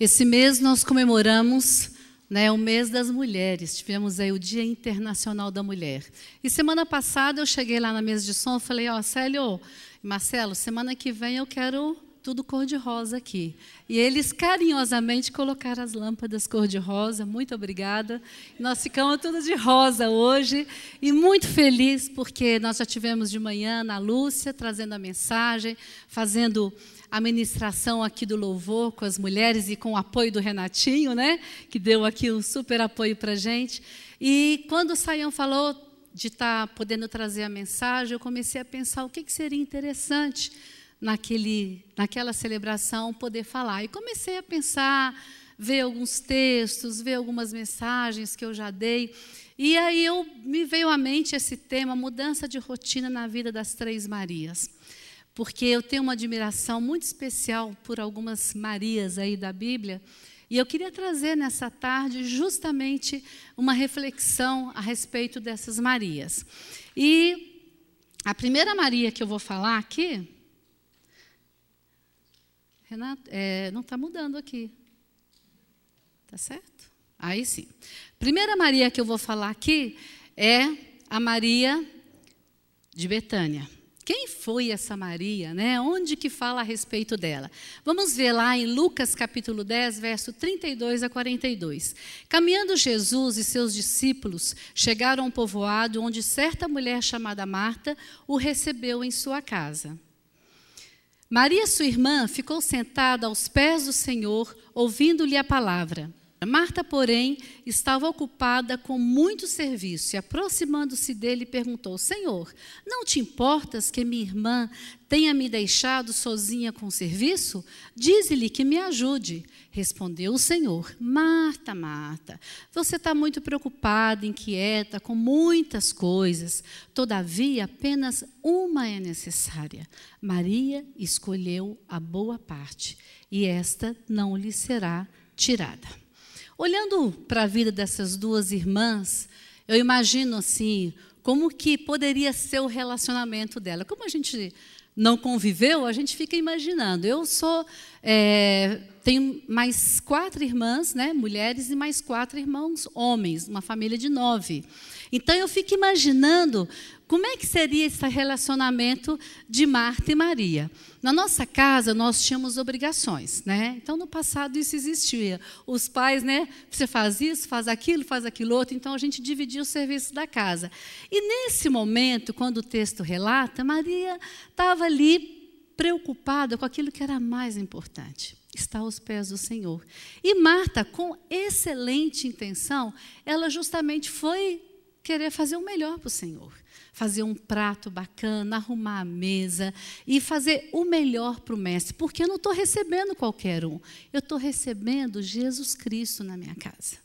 Esse mês nós comemoramos né, o mês das mulheres. Tivemos aí o Dia Internacional da Mulher. E semana passada eu cheguei lá na mesa de som e falei, ó, oh, Célio, Marcelo, semana que vem eu quero tudo cor-de-rosa aqui. E eles carinhosamente colocaram as lâmpadas cor-de-rosa. Muito obrigada. Nós ficamos tudo de rosa hoje e muito feliz porque nós já tivemos de manhã na Lúcia trazendo a mensagem, fazendo a ministração aqui do louvor com as mulheres e com o apoio do Renatinho, né? Que deu aqui um super apoio para gente. E quando o Saião falou de estar tá podendo trazer a mensagem, eu comecei a pensar o que, que seria interessante naquele, naquela celebração poder falar. E comecei a pensar, ver alguns textos, ver algumas mensagens que eu já dei. E aí eu me veio à mente esse tema, mudança de rotina na vida das três Marias. Porque eu tenho uma admiração muito especial por algumas Marias aí da Bíblia. E eu queria trazer nessa tarde justamente uma reflexão a respeito dessas Marias. E a primeira Maria que eu vou falar aqui Renato, é, não está mudando aqui. Tá certo? Aí sim. Primeira Maria que eu vou falar aqui é a Maria de Betânia. Quem foi essa Maria, né? Onde que fala a respeito dela? Vamos ver lá em Lucas capítulo 10, verso 32 a 42. Caminhando Jesus e seus discípulos chegaram a um povoado onde certa mulher chamada Marta o recebeu em sua casa. Maria, sua irmã, ficou sentada aos pés do Senhor, ouvindo-lhe a palavra. Marta, porém, estava ocupada com muito serviço e, aproximando-se dele, perguntou: Senhor, não te importas que minha irmã tenha me deixado sozinha com o serviço? Dize-lhe que me ajude. Respondeu o Senhor: Marta, Marta, você está muito preocupada, inquieta com muitas coisas. Todavia, apenas uma é necessária. Maria escolheu a boa parte, e esta não lhe será tirada. Olhando para a vida dessas duas irmãs, eu imagino assim, como que poderia ser o relacionamento dela. Como a gente não conviveu, a gente fica imaginando. Eu sou, é, tenho mais quatro irmãs, né, mulheres, e mais quatro irmãos homens, uma família de nove. Então eu fico imaginando como é que seria esse relacionamento de Marta e Maria? Na nossa casa, nós tínhamos obrigações, né? Então, no passado, isso existia. Os pais, né? Você faz isso, faz aquilo, faz aquilo outro. Então, a gente dividia o serviço da casa. E nesse momento, quando o texto relata, Maria estava ali preocupada com aquilo que era mais importante está aos pés do Senhor. E Marta, com excelente intenção, ela justamente foi querer fazer o melhor para o Senhor fazer um prato bacana, arrumar a mesa e fazer o melhor para o mestre, porque eu não estou recebendo qualquer um, eu estou recebendo Jesus Cristo na minha casa.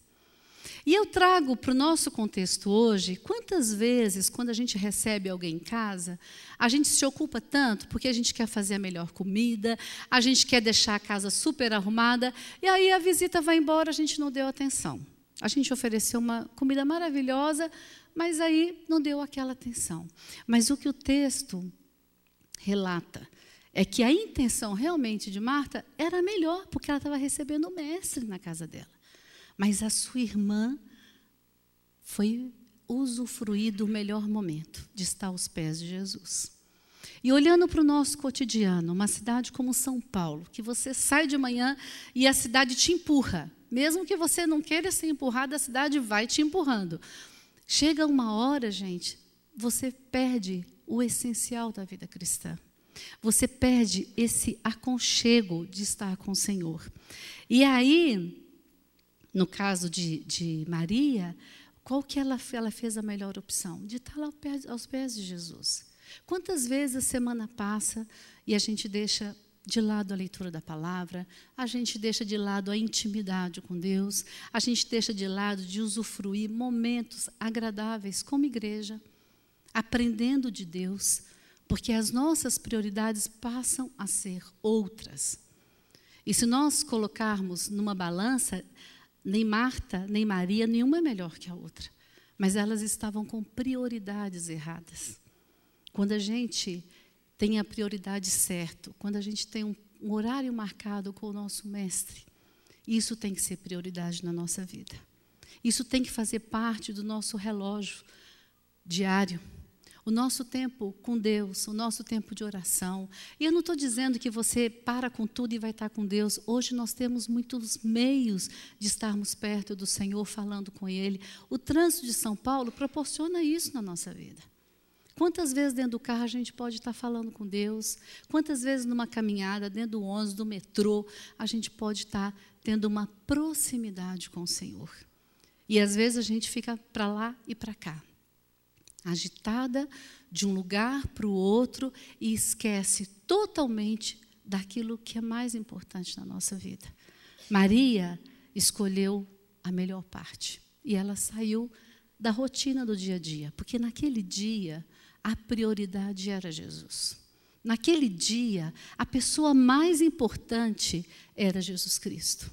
E eu trago para o nosso contexto hoje, quantas vezes, quando a gente recebe alguém em casa, a gente se ocupa tanto porque a gente quer fazer a melhor comida, a gente quer deixar a casa super arrumada, e aí a visita vai embora, a gente não deu atenção. A gente ofereceu uma comida maravilhosa, mas aí não deu aquela atenção. Mas o que o texto relata é que a intenção realmente de Marta era melhor, porque ela estava recebendo o mestre na casa dela. Mas a sua irmã foi usufruir do melhor momento, de estar aos pés de Jesus. E olhando para o nosso cotidiano, uma cidade como São Paulo, que você sai de manhã e a cidade te empurra. Mesmo que você não queira ser empurrado, a cidade vai te empurrando. Chega uma hora, gente, você perde o essencial da vida cristã. Você perde esse aconchego de estar com o Senhor. E aí, no caso de, de Maria, qual que ela, ela fez a melhor opção? De estar lá aos pés de Jesus. Quantas vezes a semana passa e a gente deixa de lado a leitura da palavra, a gente deixa de lado a intimidade com Deus, a gente deixa de lado de usufruir momentos agradáveis como igreja, aprendendo de Deus, porque as nossas prioridades passam a ser outras. E se nós colocarmos numa balança, nem Marta, nem Maria, nenhuma é melhor que a outra, mas elas estavam com prioridades erradas. Quando a gente tem a prioridade certa, quando a gente tem um, um horário marcado com o nosso mestre, Isso tem que ser prioridade na nossa vida. Isso tem que fazer parte do nosso relógio diário. O nosso tempo com Deus, o nosso tempo de oração. E eu não estou dizendo que você para com tudo e vai estar com Deus. Hoje nós temos muitos meios de estarmos perto do Senhor, falando com Ele. O trânsito de São Paulo proporciona isso na nossa vida. Quantas vezes dentro do carro a gente pode estar falando com Deus? Quantas vezes numa caminhada, dentro do ônibus, do metrô, a gente pode estar tendo uma proximidade com o Senhor? E às vezes a gente fica para lá e para cá, agitada de um lugar para o outro e esquece totalmente daquilo que é mais importante na nossa vida. Maria escolheu a melhor parte e ela saiu da rotina do dia a dia, porque naquele dia a prioridade era Jesus. Naquele dia, a pessoa mais importante era Jesus Cristo.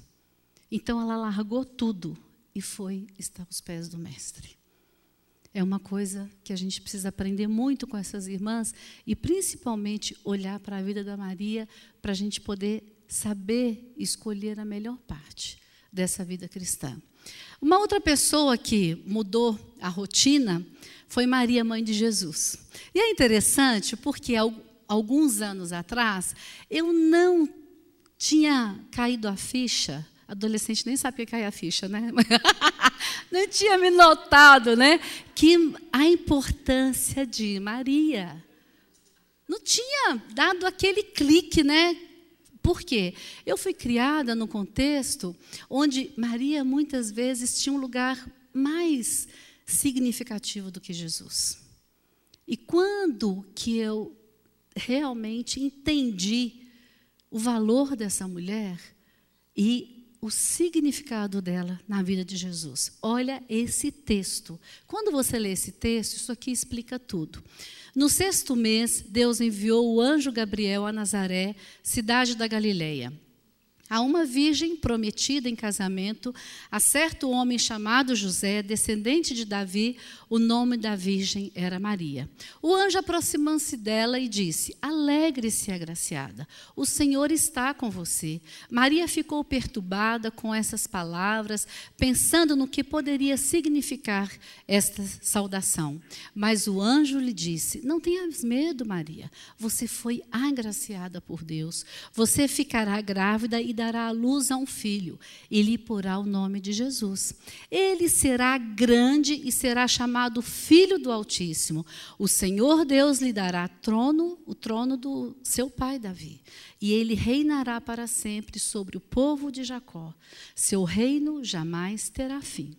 Então ela largou tudo e foi estar aos pés do Mestre. É uma coisa que a gente precisa aprender muito com essas irmãs e principalmente olhar para a vida da Maria para a gente poder saber escolher a melhor parte dessa vida cristã. Uma outra pessoa que mudou a rotina foi Maria, mãe de Jesus. E é interessante porque alguns anos atrás eu não tinha caído a ficha. Adolescente nem sabia cair a ficha, né? não tinha me notado, né? Que a importância de Maria. Não tinha dado aquele clique, né? Por quê? Eu fui criada no contexto onde Maria muitas vezes tinha um lugar mais significativo do que Jesus. E quando que eu realmente entendi o valor dessa mulher e o significado dela na vida de Jesus. Olha esse texto. Quando você lê esse texto, isso aqui explica tudo. No sexto mês, Deus enviou o anjo Gabriel a Nazaré, cidade da Galileia a uma virgem prometida em casamento a certo homem chamado José, descendente de Davi, o nome da virgem era Maria. O anjo aproximou-se dela e disse: Alegre-se, agraciada, o Senhor está com você. Maria ficou perturbada com essas palavras, pensando no que poderia significar esta saudação. Mas o anjo lhe disse: Não tenhas medo, Maria, você foi agraciada por Deus. Você ficará grávida e dará à luz a um filho, e lhe porá o nome de Jesus. Ele será grande e será chamado Filho do Altíssimo. O Senhor Deus lhe dará trono, o trono do seu pai Davi, e ele reinará para sempre sobre o povo de Jacó. Seu reino jamais terá fim.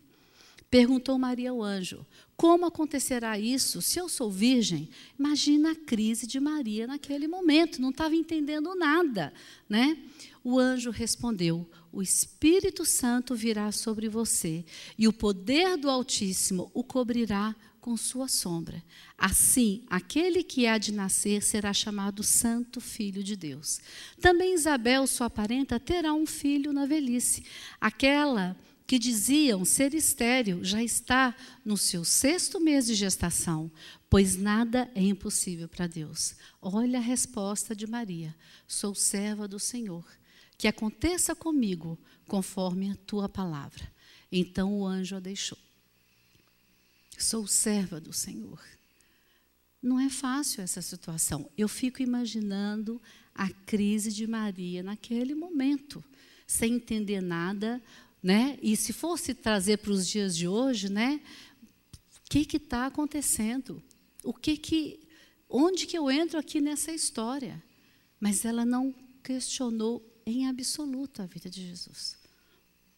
Perguntou Maria ao anjo: Como acontecerá isso se eu sou virgem? Imagina a crise de Maria naquele momento, não estava entendendo nada, né? O anjo respondeu: O Espírito Santo virá sobre você, e o poder do Altíssimo o cobrirá com sua sombra. Assim, aquele que há de nascer será chamado Santo Filho de Deus. Também Isabel, sua parenta, terá um filho na velhice. Aquela que diziam ser estéril já está no seu sexto mês de gestação, pois nada é impossível para Deus. Olha a resposta de Maria: Sou serva do Senhor que aconteça comigo conforme a tua palavra. Então o anjo a deixou. Sou serva do Senhor. Não é fácil essa situação. Eu fico imaginando a crise de Maria naquele momento, sem entender nada, né? E se fosse trazer para os dias de hoje, né? O que está acontecendo? O que que, onde que eu entro aqui nessa história? Mas ela não questionou em absoluto a vida de Jesus.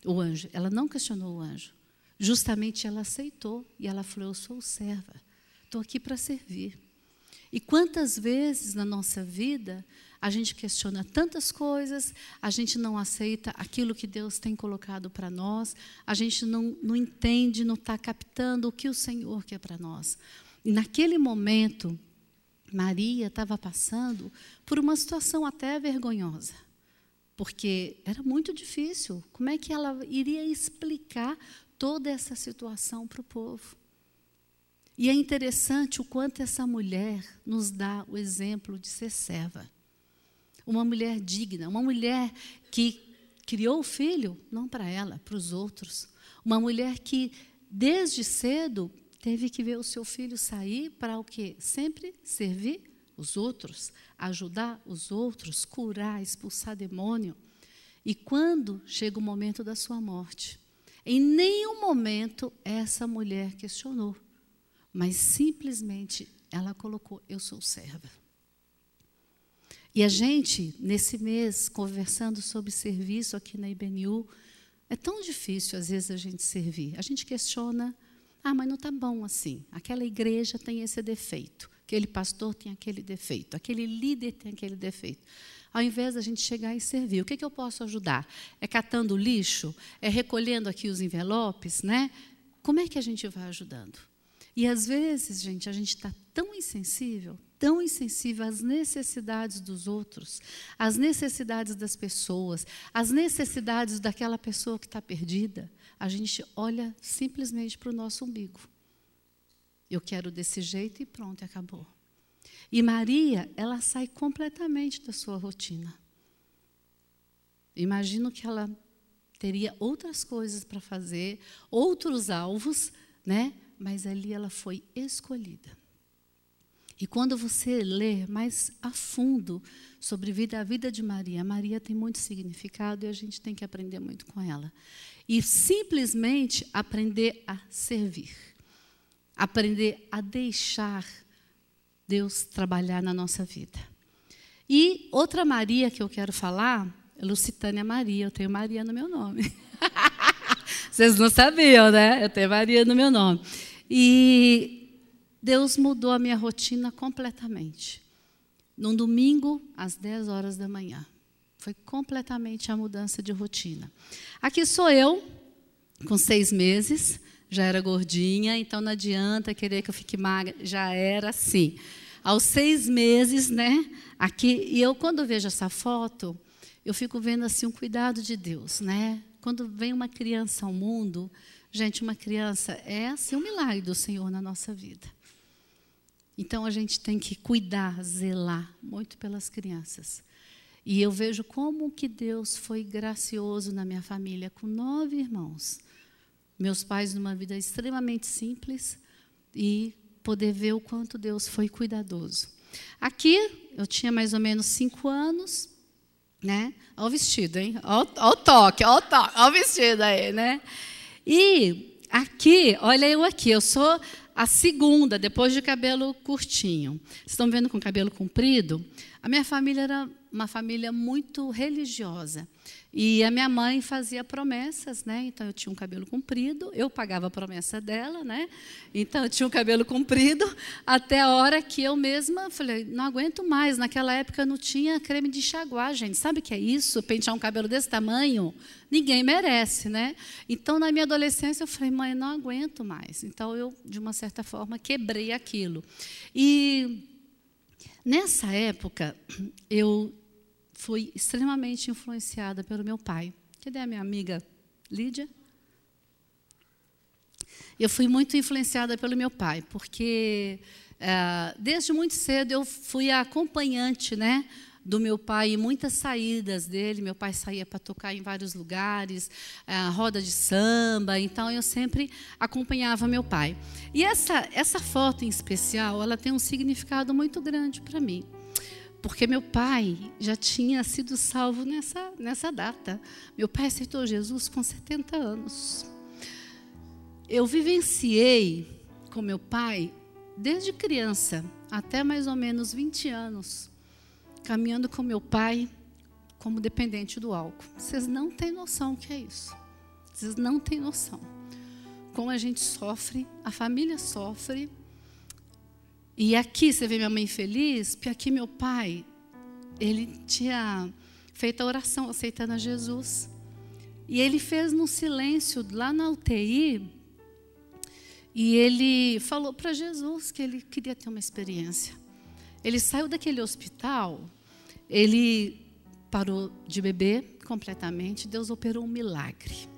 O anjo, ela não questionou o anjo. Justamente ela aceitou e ela falou: Eu sou serva, estou aqui para servir. E quantas vezes na nossa vida a gente questiona tantas coisas, a gente não aceita aquilo que Deus tem colocado para nós, a gente não, não entende, não está captando o que o Senhor quer para nós. E naquele momento, Maria estava passando por uma situação até vergonhosa porque era muito difícil. Como é que ela iria explicar toda essa situação para o povo? E é interessante o quanto essa mulher nos dá o exemplo de ser serva. Uma mulher digna, uma mulher que criou o filho não para ela, para os outros. Uma mulher que desde cedo teve que ver o seu filho sair para o quê? Sempre servir os outros, ajudar os outros, curar, expulsar demônio. E quando chega o momento da sua morte, em nenhum momento essa mulher questionou, mas simplesmente ela colocou: Eu sou serva. E a gente, nesse mês, conversando sobre serviço aqui na IBNU, é tão difícil às vezes a gente servir. A gente questiona, ah, mas não está bom assim. Aquela igreja tem esse defeito, aquele pastor tem aquele defeito, aquele líder tem aquele defeito. Ao invés da gente chegar e servir, o que, que eu posso ajudar? É catando lixo? É recolhendo aqui os envelopes? Né? Como é que a gente vai ajudando? E às vezes, gente, a gente está tão insensível, tão insensível às necessidades dos outros, às necessidades das pessoas, às necessidades daquela pessoa que está perdida. A gente olha simplesmente para o nosso umbigo. Eu quero desse jeito e pronto, acabou. E Maria, ela sai completamente da sua rotina. Imagino que ela teria outras coisas para fazer, outros alvos, né? mas ali ela foi escolhida. E quando você lê mais a fundo sobre vida, a vida de Maria, Maria tem muito significado e a gente tem que aprender muito com ela. E simplesmente aprender a servir, aprender a deixar Deus trabalhar na nossa vida. E outra Maria que eu quero falar é Lucitânia Maria, eu tenho Maria no meu nome. Vocês não sabiam, né? Eu tenho Maria no meu nome. E Deus mudou a minha rotina completamente. Num domingo, às 10 horas da manhã. Foi completamente a mudança de rotina. Aqui sou eu, com seis meses, já era gordinha, então não adianta querer que eu fique magra, já era assim. Aos seis meses, né? Aqui, e eu, quando vejo essa foto, eu fico vendo assim um cuidado de Deus, né? Quando vem uma criança ao mundo, gente, uma criança é assim um milagre do Senhor na nossa vida. Então a gente tem que cuidar, zelar muito pelas crianças. E eu vejo como que Deus foi gracioso na minha família, com nove irmãos. Meus pais numa vida extremamente simples e poder ver o quanto Deus foi cuidadoso. Aqui eu tinha mais ou menos cinco anos, né? Olha o vestido, hein? Olha, o toque, olha o toque, olha o vestido aí, né? E aqui, olha eu aqui, eu sou a segunda, depois de cabelo curtinho. Vocês estão vendo com cabelo comprido? A minha família era uma família muito religiosa. E a minha mãe fazia promessas, né? Então eu tinha um cabelo comprido, eu pagava a promessa dela, né? Então eu tinha um cabelo comprido até a hora que eu mesma falei, não aguento mais. Naquela época não tinha creme de enxaguar, gente. Sabe o que é isso? Pentear um cabelo desse tamanho? Ninguém merece, né? Então na minha adolescência eu falei, mãe, não aguento mais. Então eu, de uma certa forma, quebrei aquilo. E nessa época eu fui extremamente influenciada pelo meu pai. Cadê a minha amiga Lídia? Eu fui muito influenciada pelo meu pai, porque é, desde muito cedo eu fui acompanhante, né? Do meu pai em muitas saídas dele. Meu pai saía para tocar em vários lugares, a roda de samba, então eu sempre acompanhava meu pai. E essa, essa foto em especial, ela tem um significado muito grande para mim porque meu pai já tinha sido salvo nessa, nessa data. Meu pai aceitou Jesus com 70 anos. Eu vivenciei com meu pai desde criança até mais ou menos 20 anos, caminhando com meu pai como dependente do álcool. Vocês não têm noção o que é isso. Vocês não têm noção. Como a gente sofre, a família sofre e aqui você vê minha mãe feliz, porque aqui meu pai, ele tinha feito a oração aceitando a Jesus. E ele fez no silêncio lá na UTI. E ele falou para Jesus que ele queria ter uma experiência. Ele saiu daquele hospital, ele parou de beber completamente, Deus operou um milagre.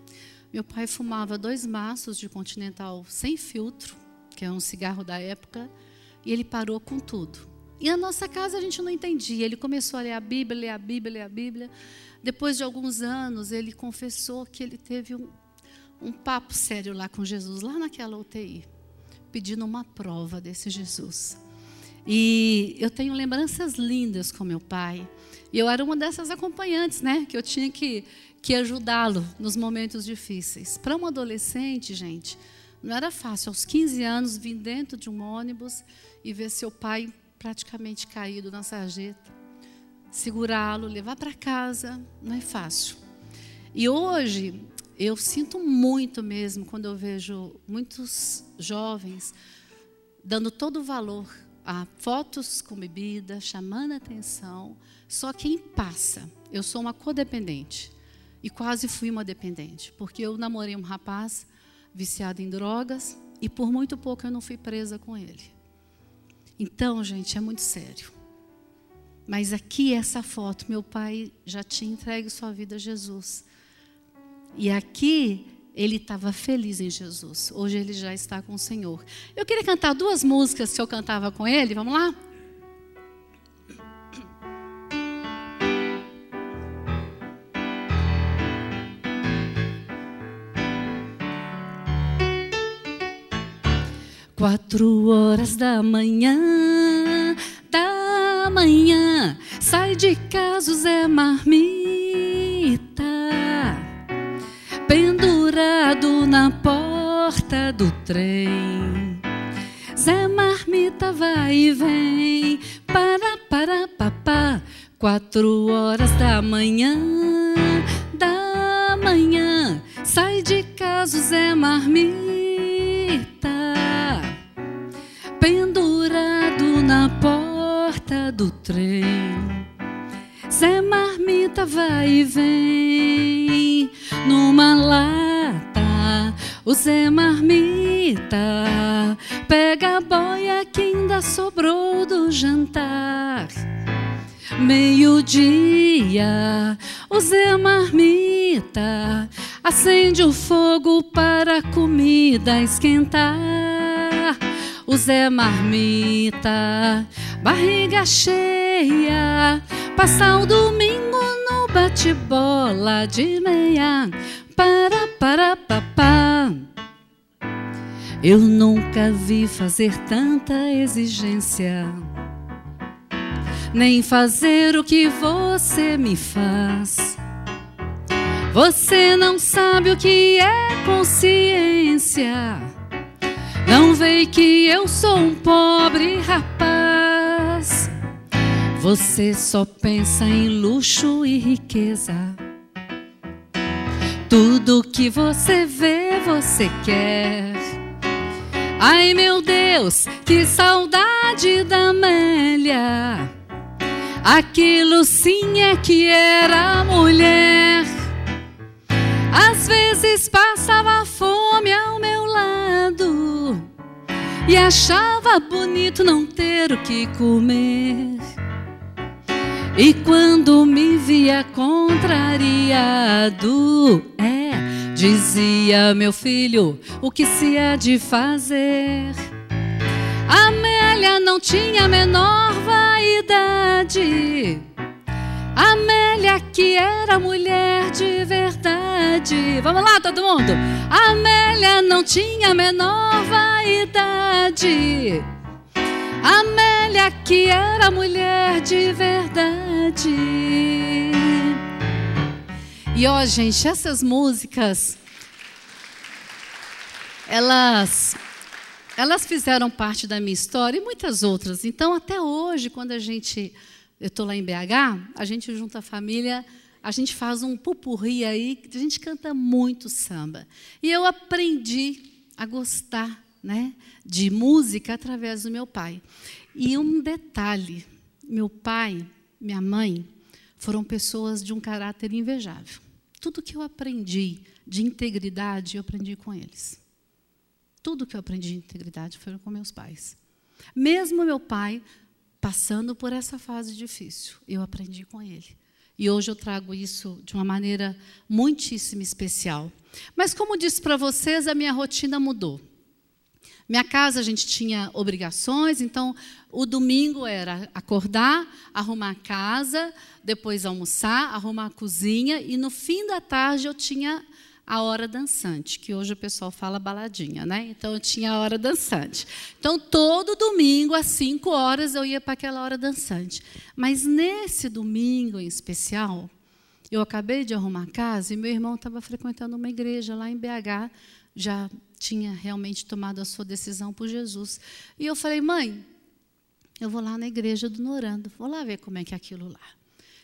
Meu pai fumava dois maços de Continental sem filtro, que é um cigarro da época, e ele parou com tudo. E a nossa casa a gente não entendia. Ele começou a ler a Bíblia, ler a Bíblia, ler a Bíblia. Depois de alguns anos, ele confessou que ele teve um, um papo sério lá com Jesus, lá naquela UTI, pedindo uma prova desse Jesus. E eu tenho lembranças lindas com meu pai. E eu era uma dessas acompanhantes, né? Que eu tinha que, que ajudá-lo nos momentos difíceis. Para um adolescente, gente, não era fácil. Aos 15 anos, vir dentro de um ônibus e ver seu pai praticamente caído na sarjeta. Segurá-lo, levar para casa, não é fácil. E hoje, eu sinto muito mesmo quando eu vejo muitos jovens dando todo o valor a fotos com bebida, chamando atenção. Só quem passa, eu sou uma codependente e quase fui uma dependente, porque eu namorei um rapaz viciado em drogas e por muito pouco eu não fui presa com ele. Então, gente, é muito sério. Mas aqui essa foto, meu pai já tinha entregue sua vida a Jesus. E aqui ele estava feliz em Jesus. Hoje ele já está com o Senhor. Eu queria cantar duas músicas que eu cantava com ele. Vamos lá? Quatro horas da manhã, da manhã, sai de casa Zé Marmita pendurado na porta do trem. Zé Marmita vai e vem, para, para, papá, quatro horas da manhã, da manhã, sai de casa Zé Marmita, pendurado na porta do trem. Zé Marmita vai e vem O Zé Marmita pega a boia que ainda sobrou do jantar. Meio-dia, o Zé Marmita acende o fogo para a comida esquentar. O Zé Marmita, barriga cheia, Passar o domingo no bate-bola de meia. Para, para, papá. Eu nunca vi fazer tanta exigência, nem fazer o que você me faz. Você não sabe o que é consciência. Não vê que eu sou um pobre rapaz. Você só pensa em luxo e riqueza. Tudo que você vê, você quer. Ai meu Deus, que saudade da Amélia. Aquilo sim é que era mulher. Às vezes passava fome ao meu lado e achava bonito não ter o que comer. E quando me via contrariado, é, dizia meu filho, o que se há de fazer? Amélia não tinha a menor vaidade. Amélia que era mulher de verdade. Vamos lá, todo mundo. Amélia não tinha a menor vaidade. Amélia que era mulher de verdade. E ó, gente, essas músicas elas elas fizeram parte da minha história e muitas outras. Então, até hoje, quando a gente eu estou lá em BH, a gente junta a família, a gente faz um pupurri aí, a gente canta muito samba. E eu aprendi a gostar né, de música através do meu pai. E um detalhe: meu pai, minha mãe, foram pessoas de um caráter invejável. Tudo que eu aprendi de integridade, eu aprendi com eles. Tudo que eu aprendi de integridade foi com meus pais. Mesmo meu pai passando por essa fase difícil, eu aprendi com ele. E hoje eu trago isso de uma maneira muitíssimo especial. Mas como disse para vocês, a minha rotina mudou. Minha casa a gente tinha obrigações, então o domingo era acordar, arrumar a casa, depois almoçar, arrumar a cozinha e no fim da tarde eu tinha a hora dançante, que hoje o pessoal fala baladinha, né? Então eu tinha a hora dançante. Então todo domingo às 5 horas eu ia para aquela hora dançante. Mas nesse domingo em especial, eu acabei de arrumar a casa e meu irmão estava frequentando uma igreja lá em BH, já tinha realmente tomado a sua decisão por Jesus. E eu falei, mãe, eu vou lá na igreja do Norando, vou lá ver como é que é aquilo lá.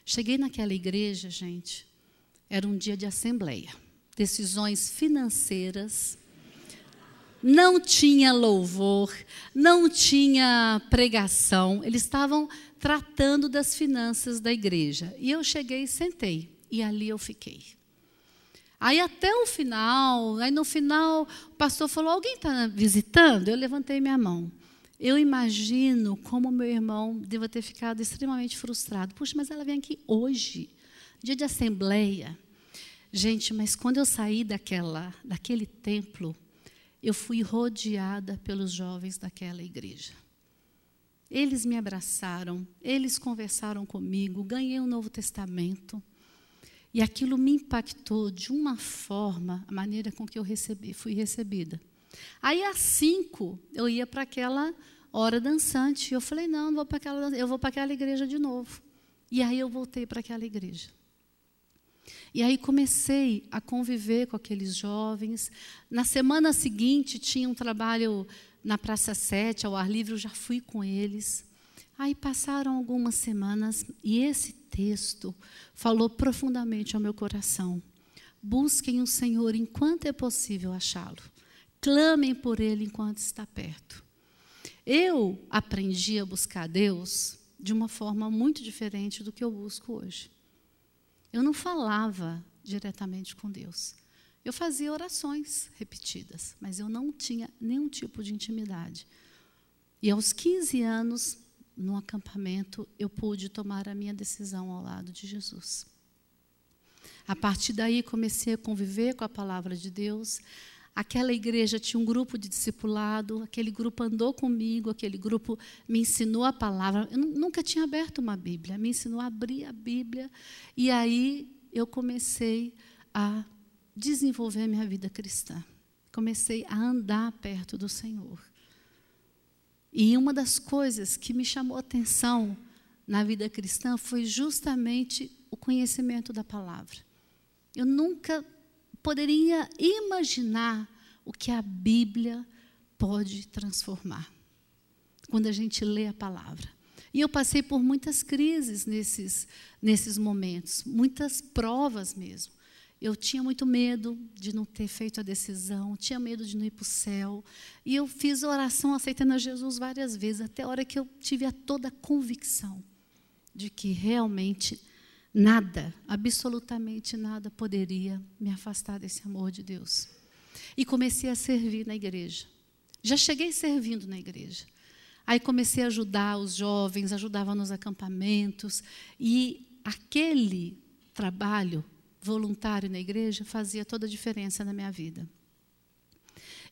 Cheguei naquela igreja, gente, era um dia de assembleia, decisões financeiras, não tinha louvor, não tinha pregação, eles estavam tratando das finanças da igreja. E eu cheguei e sentei, e ali eu fiquei. Aí até o final, aí no final o pastor falou: Alguém está visitando? Eu levantei minha mão. Eu imagino como meu irmão deva ter ficado extremamente frustrado. Puxa, mas ela vem aqui hoje, dia de assembleia. Gente, mas quando eu saí daquela, daquele templo, eu fui rodeada pelos jovens daquela igreja. Eles me abraçaram, eles conversaram comigo, ganhei um Novo Testamento. E aquilo me impactou de uma forma, a maneira com que eu recebi, fui recebida. Aí às cinco eu ia para aquela hora dançante. E eu falei, não, não vou para aquela, eu vou para aquela igreja de novo. E aí eu voltei para aquela igreja. E aí comecei a conviver com aqueles jovens. Na semana seguinte tinha um trabalho na Praça 7, ao ar livre, eu já fui com eles. Aí passaram algumas semanas e esse texto falou profundamente ao meu coração. Busquem o Senhor enquanto é possível achá-lo. Clamem por Ele enquanto está perto. Eu aprendi a buscar Deus de uma forma muito diferente do que eu busco hoje. Eu não falava diretamente com Deus. Eu fazia orações repetidas, mas eu não tinha nenhum tipo de intimidade. E aos 15 anos, no acampamento, eu pude tomar a minha decisão ao lado de Jesus. A partir daí, comecei a conviver com a palavra de Deus. Aquela igreja tinha um grupo de discipulado, aquele grupo andou comigo, aquele grupo me ensinou a palavra. Eu nunca tinha aberto uma Bíblia, me ensinou a abrir a Bíblia. E aí eu comecei a desenvolver minha vida cristã. Comecei a andar perto do Senhor. E uma das coisas que me chamou atenção na vida cristã foi justamente o conhecimento da palavra. Eu nunca poderia imaginar o que a Bíblia pode transformar quando a gente lê a palavra. E eu passei por muitas crises nesses, nesses momentos, muitas provas mesmo. Eu tinha muito medo de não ter feito a decisão, tinha medo de não ir para o céu. E eu fiz oração aceitando a Jesus várias vezes, até a hora que eu tive a toda a convicção de que realmente nada, absolutamente nada, poderia me afastar desse amor de Deus. E comecei a servir na igreja. Já cheguei servindo na igreja. Aí comecei a ajudar os jovens, ajudava nos acampamentos. E aquele trabalho voluntário na igreja fazia toda a diferença na minha vida.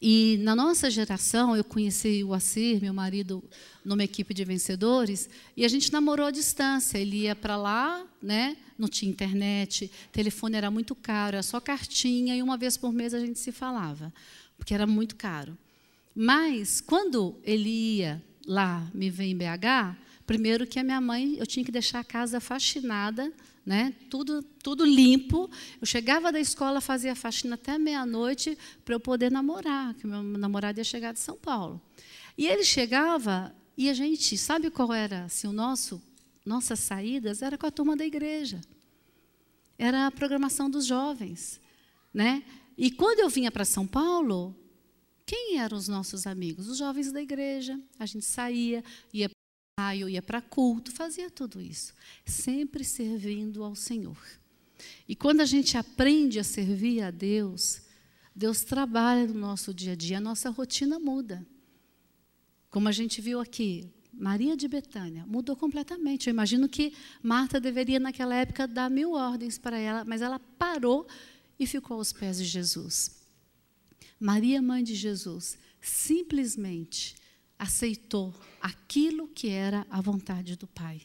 E na nossa geração, eu conheci o Assir, meu marido, numa equipe de vencedores, e a gente namorou à distância. Ele ia para lá, né? não tinha internet, telefone era muito caro, era só cartinha, e uma vez por mês a gente se falava, porque era muito caro. Mas, quando ele ia lá me ver em BH, primeiro que a minha mãe, eu tinha que deixar a casa faxinada, né? Tudo, tudo limpo. Eu chegava da escola, fazia faxina até meia-noite para eu poder namorar, que meu namorado ia chegar de São Paulo. E ele chegava e a gente, sabe qual era assim, o nosso nossas saídas era com a turma da igreja. Era a programação dos jovens, né? E quando eu vinha para São Paulo, quem eram os nossos amigos? Os jovens da igreja. A gente saía, ia eu ia para culto, fazia tudo isso, sempre servindo ao Senhor. E quando a gente aprende a servir a Deus, Deus trabalha no nosso dia a dia, a nossa rotina muda. Como a gente viu aqui, Maria de Betânia mudou completamente. Eu imagino que Marta deveria, naquela época, dar mil ordens para ela, mas ela parou e ficou aos pés de Jesus. Maria, mãe de Jesus, simplesmente aceitou aquilo que era a vontade do Pai.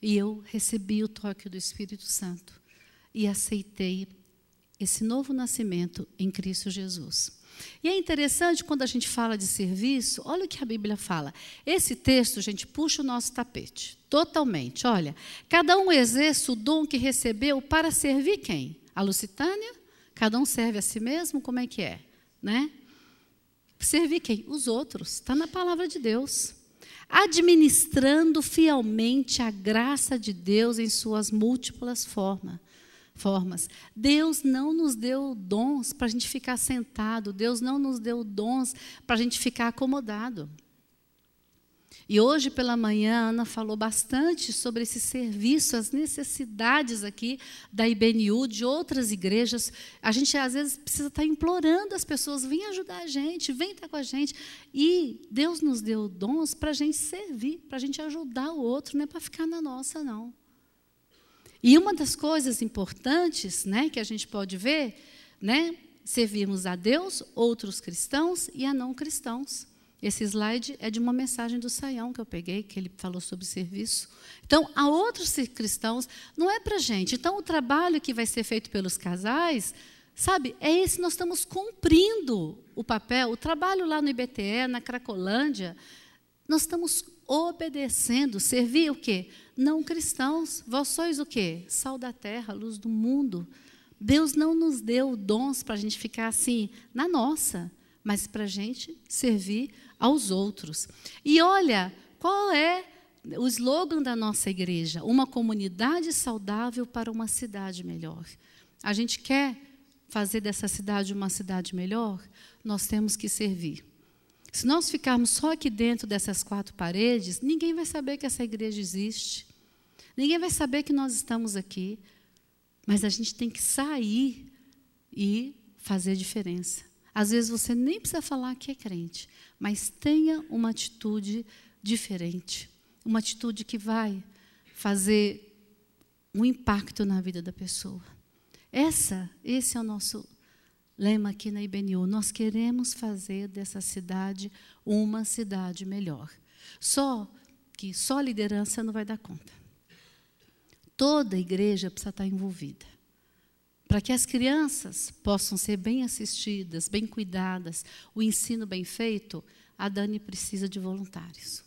E eu recebi o toque do Espírito Santo e aceitei esse novo nascimento em Cristo Jesus. E é interessante quando a gente fala de serviço, olha o que a Bíblia fala. Esse texto, gente, puxa o nosso tapete, totalmente. Olha, cada um exerce o dom que recebeu para servir quem? A Lucitânia? Cada um serve a si mesmo? Como é que é? Né? Servir quem? Os outros. Está na palavra de Deus. Administrando fielmente a graça de Deus em suas múltiplas formas formas. Deus não nos deu dons para a gente ficar sentado, Deus não nos deu dons para a gente ficar acomodado. E hoje pela manhã, a Ana falou bastante sobre esse serviço, as necessidades aqui da IBNU, de outras igrejas. A gente às vezes precisa estar implorando as pessoas, vem ajudar a gente, vem estar com a gente. E Deus nos deu dons para a gente servir, para a gente ajudar o outro, não é para ficar na nossa, não. E uma das coisas importantes né, que a gente pode ver, né, servirmos a Deus, outros cristãos e a não cristãos. Esse slide é de uma mensagem do Saião que eu peguei, que ele falou sobre serviço. Então, a outros cristãos, não é para gente. Então, o trabalho que vai ser feito pelos casais, sabe, é esse, nós estamos cumprindo o papel, o trabalho lá no IBTE, na Cracolândia, nós estamos obedecendo, servir o quê? Não cristãos. Vós sois o quê? Sal da terra, luz do mundo. Deus não nos deu dons para a gente ficar assim na nossa, mas para a gente servir aos outros. E olha, qual é o slogan da nossa igreja? Uma comunidade saudável para uma cidade melhor. A gente quer fazer dessa cidade uma cidade melhor? Nós temos que servir. Se nós ficarmos só aqui dentro dessas quatro paredes, ninguém vai saber que essa igreja existe. Ninguém vai saber que nós estamos aqui. Mas a gente tem que sair e fazer diferença. Às vezes você nem precisa falar que é crente, mas tenha uma atitude diferente, uma atitude que vai fazer um impacto na vida da pessoa. Essa, esse é o nosso lema aqui na IBNU. Nós queremos fazer dessa cidade uma cidade melhor. Só que só a liderança não vai dar conta. Toda a igreja precisa estar envolvida. Para que as crianças possam ser bem assistidas, bem cuidadas, o ensino bem feito, a Dani precisa de voluntários.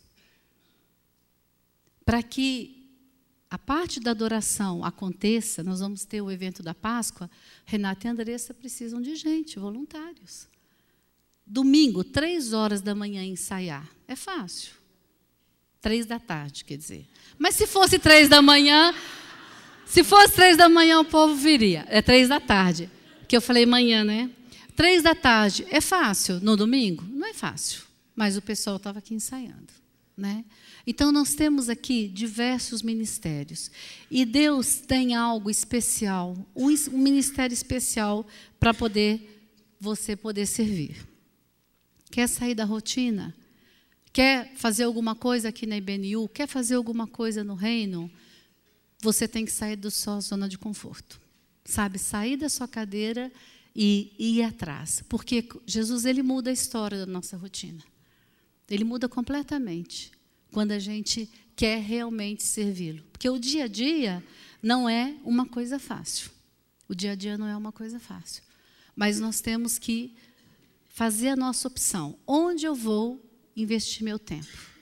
Para que a parte da adoração aconteça, nós vamos ter o evento da Páscoa, Renata e Andressa precisam de gente, voluntários. Domingo, três horas da manhã, ensaiar. É fácil. Três da tarde, quer dizer. Mas se fosse três da manhã, se fosse três da manhã, o povo viria. É três da tarde. Que eu falei manhã, né? Três da tarde. É fácil no domingo? Não é fácil. Mas o pessoal estava aqui ensaiando. Né? Então, nós temos aqui diversos ministérios. E Deus tem algo especial, um ministério especial para poder você poder servir. Quer sair da rotina? Quer fazer alguma coisa aqui na IBNU? Quer fazer alguma coisa no reino? Você tem que sair da sua zona de conforto. Sabe, sair da sua cadeira e ir atrás. Porque Jesus ele muda a história da nossa rotina. Ele muda completamente quando a gente quer realmente servi-lo. Porque o dia a dia não é uma coisa fácil. O dia a dia não é uma coisa fácil. Mas nós temos que fazer a nossa opção. Onde eu vou investir meu tempo?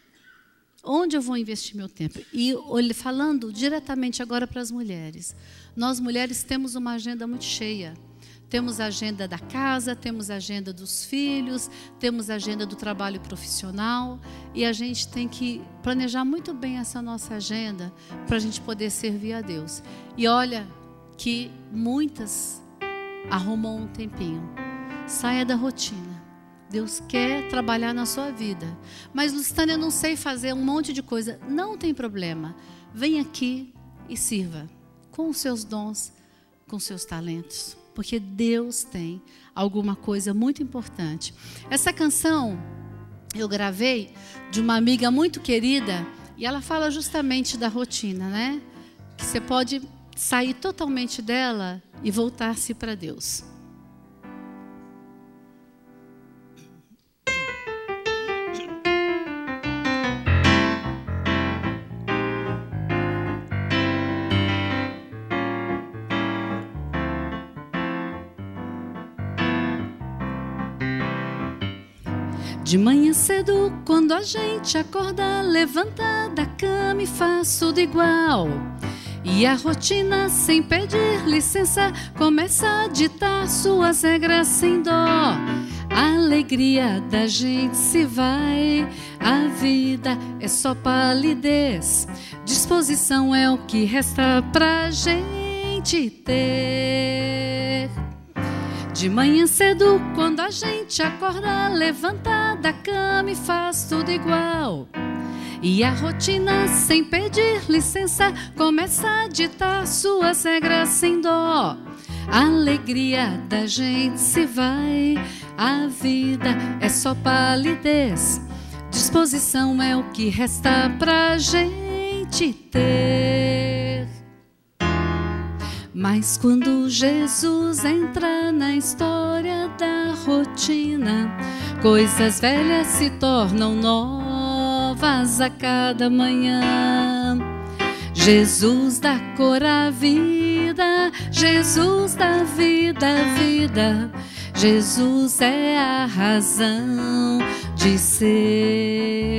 Onde eu vou investir meu tempo? E falando diretamente agora para as mulheres. Nós mulheres temos uma agenda muito cheia. Temos a agenda da casa, temos a agenda dos filhos, temos a agenda do trabalho profissional e a gente tem que planejar muito bem essa nossa agenda para a gente poder servir a Deus. E olha que muitas arrumam um tempinho. Saia da rotina. Deus quer trabalhar na sua vida. Mas, Lustânia, eu não sei fazer um monte de coisa. Não tem problema. Vem aqui e sirva com os seus dons, com os seus talentos porque Deus tem alguma coisa muito importante. Essa canção eu gravei de uma amiga muito querida e ela fala justamente da rotina, né? Que você pode sair totalmente dela e voltar-se para Deus. De manhã cedo, quando a gente acorda, levanta da cama e faz tudo igual. E a rotina, sem pedir licença, começa a ditar suas regras sem dó. A alegria da gente se vai, a vida é só palidez. Disposição é o que resta pra gente ter. De manhã cedo, quando a gente acorda, levanta da cama e faz tudo igual. E a rotina, sem pedir licença, começa a ditar suas regras sem dó. A alegria da gente se vai, a vida é só palidez. Disposição é o que resta pra gente ter. Mas quando Jesus entra na história da rotina, coisas velhas se tornam novas a cada manhã. Jesus dá cor à vida, Jesus dá vida, vida. Jesus é a razão de ser.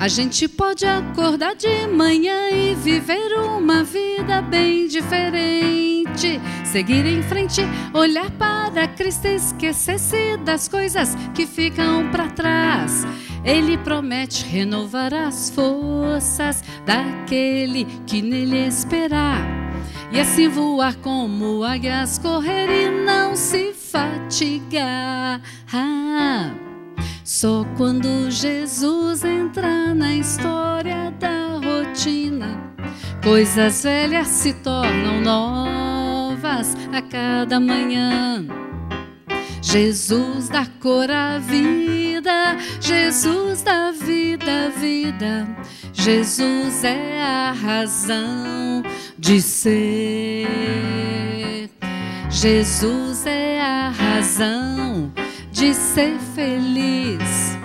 A gente pode acordar de manhã e viver uma vida bem diferente. Seguir em frente, olhar para Cristo e esquecer-se das coisas que ficam para trás. Ele promete renovar as forças daquele que nele esperar. E assim voar como águias, correr e não se fatigar. Ah. Só quando Jesus entra na história da rotina, coisas velhas se tornam novas a cada manhã. Jesus dá cor à vida, Jesus dá vida, vida. Jesus é a razão de ser. Jesus é a razão de ser feliz.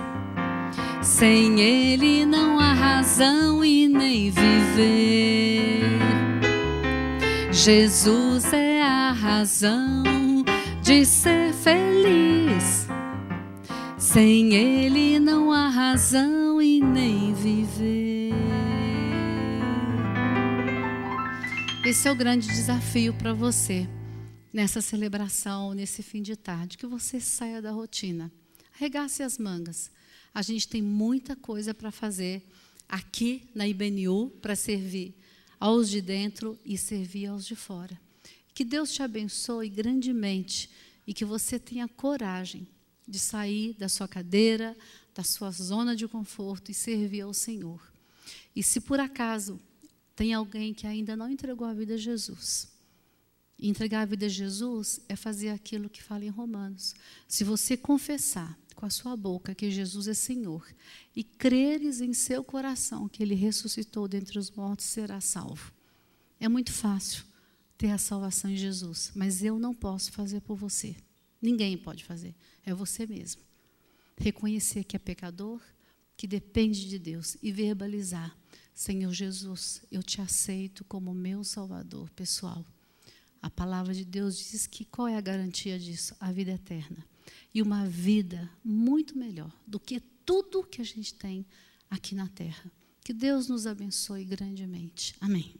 Sem Ele não há razão e nem viver. Jesus é a razão de ser feliz. Sem Ele não há razão e nem viver. Esse é o grande desafio para você nessa celebração, nesse fim de tarde, que você saia da rotina. Regace as mangas. A gente tem muita coisa para fazer aqui na IBNU para servir aos de dentro e servir aos de fora. Que Deus te abençoe grandemente e que você tenha coragem de sair da sua cadeira, da sua zona de conforto e servir ao Senhor. E se por acaso tem alguém que ainda não entregou a vida a Jesus, entregar a vida a Jesus é fazer aquilo que fala em Romanos. Se você confessar com a sua boca que Jesus é Senhor e creres em seu coração que ele ressuscitou dentre os mortos, será salvo. É muito fácil ter a salvação em Jesus, mas eu não posso fazer por você. Ninguém pode fazer, é você mesmo. Reconhecer que é pecador, que depende de Deus e verbalizar: Senhor Jesus, eu te aceito como meu Salvador pessoal. A palavra de Deus diz que qual é a garantia disso? A vida eterna. E uma vida muito melhor do que tudo que a gente tem aqui na terra. Que Deus nos abençoe grandemente. Amém.